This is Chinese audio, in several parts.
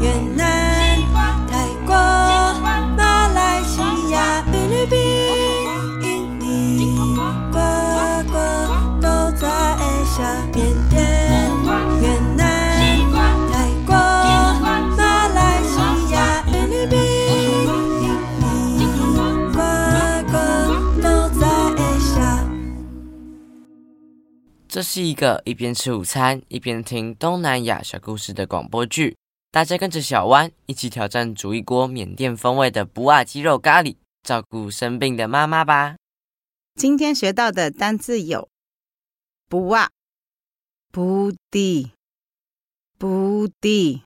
越南、泰国、马来西亚、菲律宾、印尼，个个都在下。缅甸、越南、泰国、马来西亚、菲律宾、印尼，个个都在下。这是一个一边吃午餐一边听东南亚小故事的广播剧。大家跟着小湾一起挑战煮一锅缅甸风味的不辣鸡肉咖喱，照顾生病的妈妈吧。今天学到的单字有：不啊、不地、不地、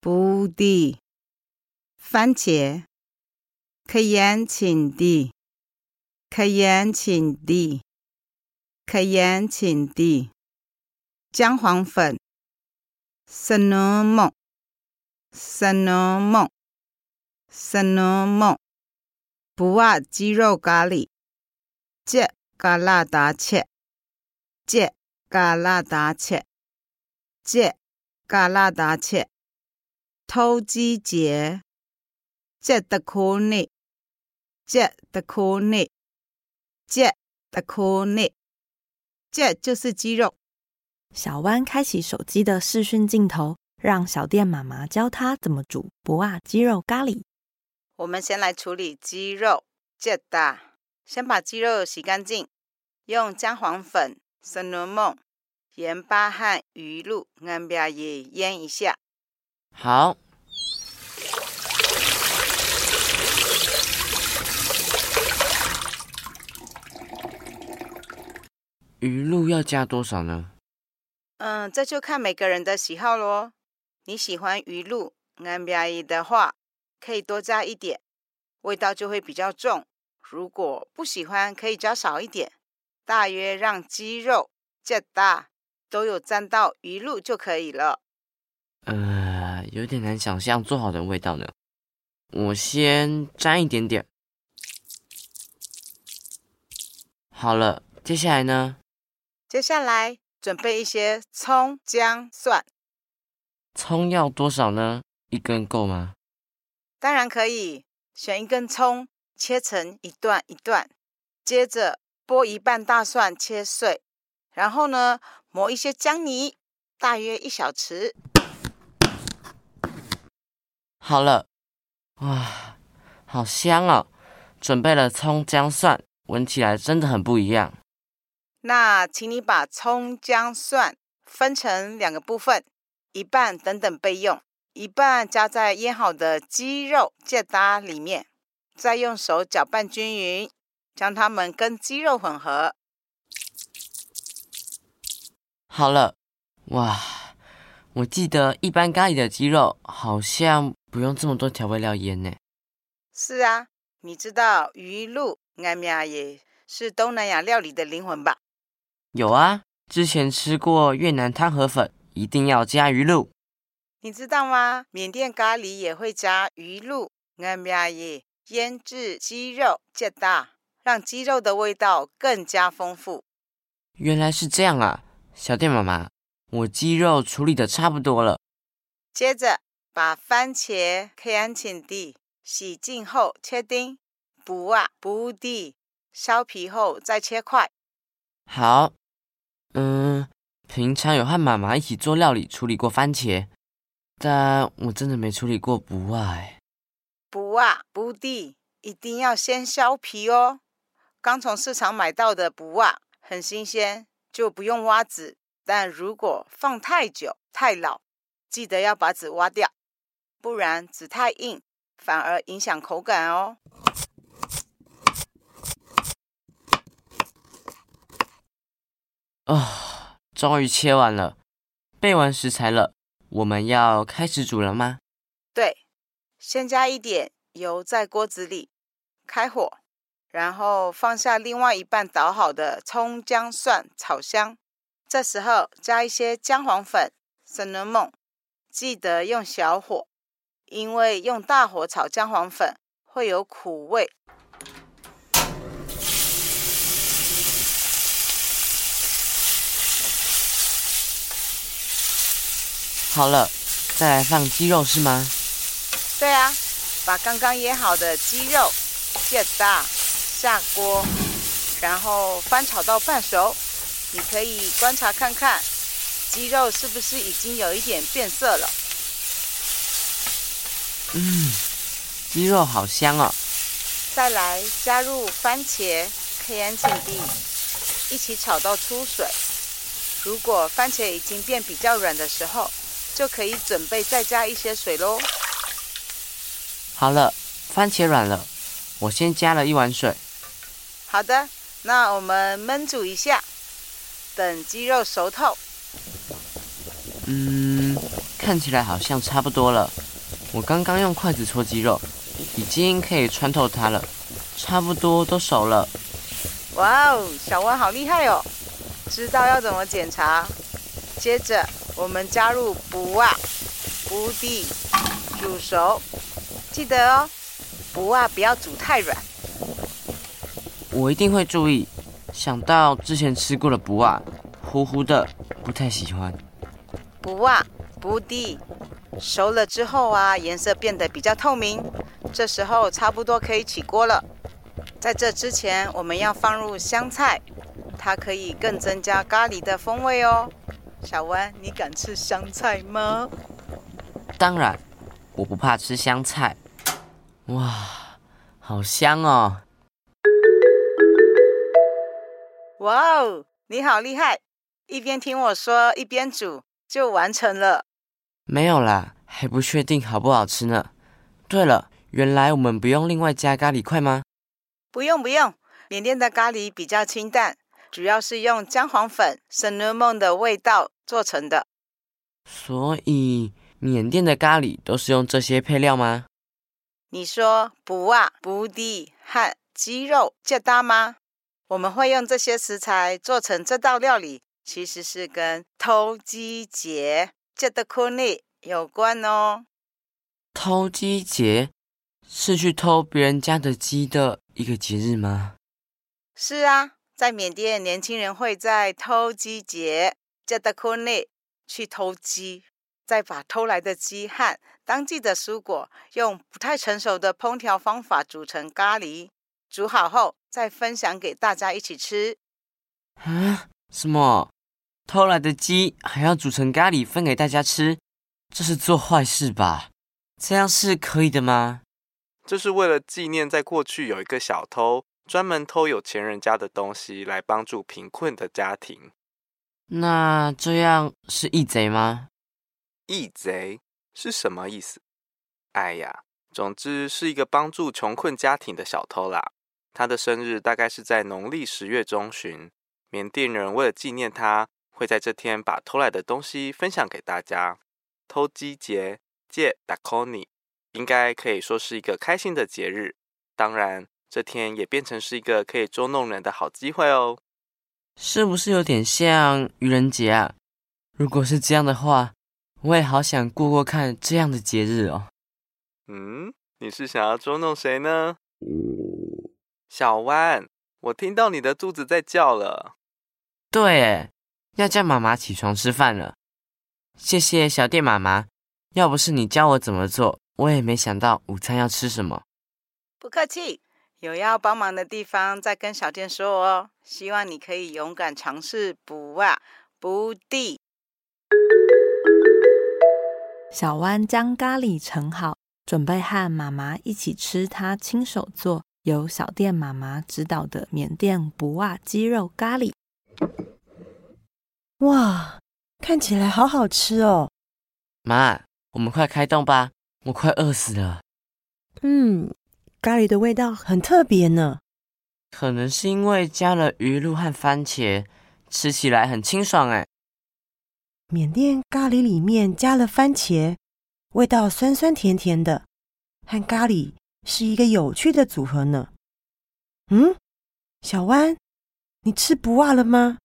不地、番茄、可盐请地、可盐请地、可盐请地、姜黄粉、森诺梦、森诺梦、森诺梦、不啊鸡肉咖喱。这嘎拉达切，这嘎拉达切，这嘎拉达切，偷鸡节，这的苦内，这的苦内，这的苦内，这就是鸡肉。小湾开启手机的视讯镜头，让小店妈妈教他怎么煮不辣鸡肉咖喱。我们先来处理鸡肉，这的。先把鸡肉洗干净，用姜黄粉、生罗梦、盐巴和鱼露、安巴也腌一下。好，鱼露要加多少呢？嗯，这就看每个人的喜好咯。你喜欢鱼露、安巴也的话，可以多加一点，味道就会比较重。如果不喜欢，可以加少一点，大约让鸡肉、这大都有沾到鱼露就可以了。呃，有点难想象做好的味道呢。我先沾一点点。好了，接下来呢？接下来准备一些葱、姜、蒜。葱要多少呢？一根够吗？当然可以，选一根葱。切成一段一段，接着剥一半大蒜切碎，然后呢磨一些姜泥，大约一小匙。好了，哇，好香哦！准备了葱姜蒜，闻起来真的很不一样。那请你把葱姜蒜分成两个部分，一半等等备用，一半加在腌好的鸡肉芥搭里面。再用手搅拌均匀，将它们跟鸡肉混合。好了，哇！我记得一般咖喱的鸡肉好像不用这么多调味料腌呢。是啊，你知道鱼露艾米亚也是东南亚料理的灵魂吧？有啊，之前吃过越南汤河粉，一定要加鱼露。你知道吗？缅甸咖喱也会加鱼露艾米亚也。腌制鸡肉，加大，让鸡肉的味道更加丰富。原来是这样啊，小店妈妈，我鸡肉处理的差不多了。接着把番茄、黑安请地洗净后切丁，不啊不地削皮后再切块。好，嗯，平常有和妈妈一起做料理，处理过番茄，但我真的没处理过不啊。不啊，不地一定要先削皮哦。刚从市场买到的不啊，很新鲜，就不用挖籽。但如果放太久、太老，记得要把籽挖掉，不然籽太硬，反而影响口感哦。啊，终于切完了，备完食材了，我们要开始煮了吗？对。先加一点油在锅子里，开火，然后放下另外一半捣好的葱姜蒜炒香。这时候加一些姜黄粉、生浓梦，记得用小火，因为用大火炒姜黄粉会有苦味。好了，再来放鸡肉是吗？对啊，把刚刚腌好的鸡肉借大下锅，然后翻炒到半熟。你可以观察看看，鸡肉是不是已经有一点变色了？嗯，鸡肉好香哦。再来加入番茄、黑安静地，一起炒到出水。如果番茄已经变比较软的时候，就可以准备再加一些水喽。好了，番茄软了，我先加了一碗水。好的，那我们焖煮一下，等鸡肉熟透。嗯，看起来好像差不多了。我刚刚用筷子戳鸡肉，已经可以穿透它了，差不多都熟了。哇哦，小温好厉害哦，知道要怎么检查。接着我们加入不啊、不地煮熟，记得哦，不啊不要煮太软。我一定会注意。想到之前吃过的不啊，糊糊的，不太喜欢。不啊、不地熟了之后啊，颜色变得比较透明，这时候差不多可以起锅了。在这之前，我们要放入香菜，它可以更增加咖喱的风味哦。小温，你敢吃香菜吗？当然，我不怕吃香菜。哇，好香哦！哇哦，你好厉害！一边听我说，一边煮，就完成了。没有啦，还不确定好不好吃呢。对了，原来我们不用另外加咖喱块吗？不用不用，缅甸的咖喱比较清淡，主要是用姜黄粉、圣奴梦的味道做成的。所以缅甸的咖喱都是用这些配料吗？你说不啊、不地和鸡肉这搭吗？我们会用这些食材做成这道料理，其实是跟偷鸡节这的库尼有关哦。偷鸡节是去偷别人家的鸡的一个节日吗？是啊，在缅甸，年轻人会在偷鸡节借的库内去偷鸡，再把偷来的鸡和当季的蔬果，用不太成熟的烹调方法煮成咖喱，煮好后再分享给大家一起吃。啊？什么？偷来的鸡还要煮成咖喱分给大家吃？这是做坏事吧？这样是可以的吗？这是为了纪念在过去有一个小偷专门偷有钱人家的东西来帮助贫困的家庭。那这样是义贼吗？义贼是什么意思？哎呀，总之是一个帮助穷困家庭的小偷啦。他的生日大概是在农历十月中旬。缅甸人为了纪念他，会在这天把偷来的东西分享给大家。偷鸡节，借达科尼，应该可以说是一个开心的节日。当然，这天也变成是一个可以捉弄人的好机会哦。是不是有点像愚人节啊？如果是这样的话，我也好想过过看这样的节日哦。嗯，你是想要捉弄谁呢？小弯，我听到你的肚子在叫了。对，诶要叫妈妈起床吃饭了。谢谢小店妈妈，要不是你教我怎么做，我也没想到午餐要吃什么。不客气，有要帮忙的地方再跟小店说哦。希望你可以勇敢尝试不啊不地。小湾将咖喱盛好，准备和妈妈一起吃她亲手做、由小店妈妈指导的缅甸不袜鸡肉咖喱。哇，看起来好好吃哦！妈，我们快开动吧，我快饿死了。嗯，咖喱的味道很特别呢。可能是因为加了鱼露和番茄，吃起来很清爽哎。缅甸咖喱里面加了番茄，味道酸酸甜甜的，和咖喱是一个有趣的组合呢。嗯，小湾，你吃不袜了吗？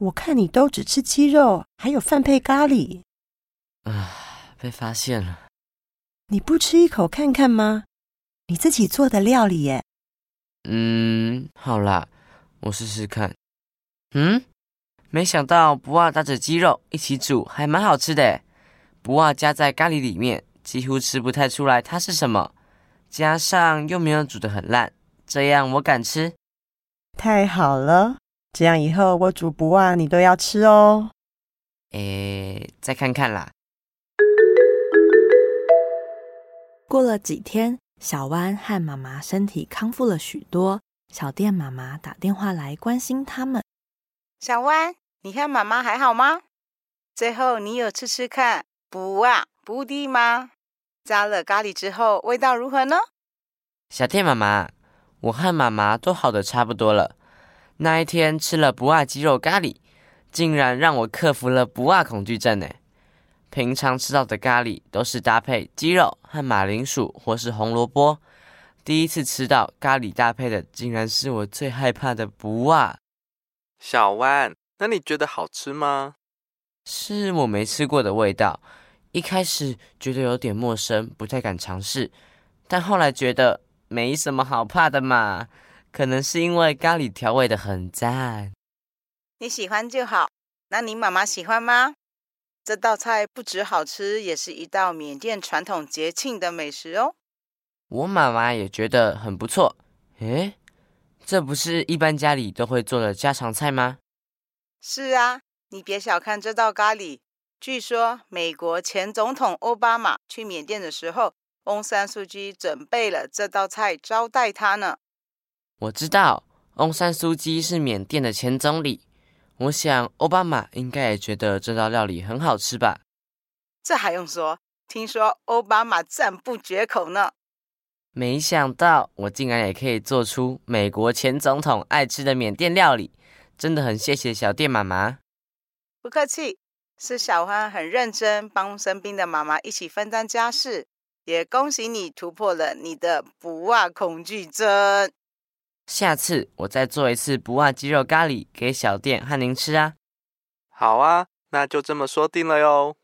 我看你都只吃鸡肉，还有饭配咖喱。啊，被发现了。你不吃一口看看吗？你自己做的料理耶。嗯，好啦，我试试看。嗯，没想到不二搭着鸡肉一起煮，还蛮好吃的。不二加在咖喱里面，几乎吃不太出来它是什么。加上又没有煮的很烂，这样我敢吃。太好了，这样以后我煮不二你都要吃哦。诶，再看看啦。过了几天，小湾和妈妈身体康复了许多。小店妈妈打电话来关心他们。小湾，你和妈妈还好吗？最后你有吃吃看不啊不地吗？加了咖喱之后，味道如何呢？小店妈妈，我和妈妈都好的差不多了。那一天吃了不啊鸡肉咖喱，竟然让我克服了不啊恐惧症呢。平常吃到的咖喱都是搭配鸡肉和马铃薯或是红萝卜。第一次吃到咖喱搭配的，竟然是我最害怕的不辣。小湾，那你觉得好吃吗？是我没吃过的味道，一开始觉得有点陌生，不太敢尝试。但后来觉得没什么好怕的嘛，可能是因为咖喱调味的很赞。你喜欢就好。那你妈妈喜欢吗？这道菜不止好吃，也是一道缅甸传统节庆的美食哦。我妈妈也觉得很不错。诶，这不是一般家里都会做的家常菜吗？是啊，你别小看这道咖喱。据说美国前总统奥巴马去缅甸的时候，翁山苏姬准备了这道菜招待他呢。我知道翁山苏姬是缅甸的前总理，我想奥巴马应该也觉得这道料理很好吃吧？这还用说？听说奥巴马赞不绝口呢。没想到我竟然也可以做出美国前总统爱吃的缅甸料理，真的很谢谢小店妈妈。不客气，是小欢很认真帮生病的妈妈一起分担家事，也恭喜你突破了你的不袜恐惧症。下次我再做一次不袜鸡肉咖喱给小店和您吃啊。好啊，那就这么说定了哟。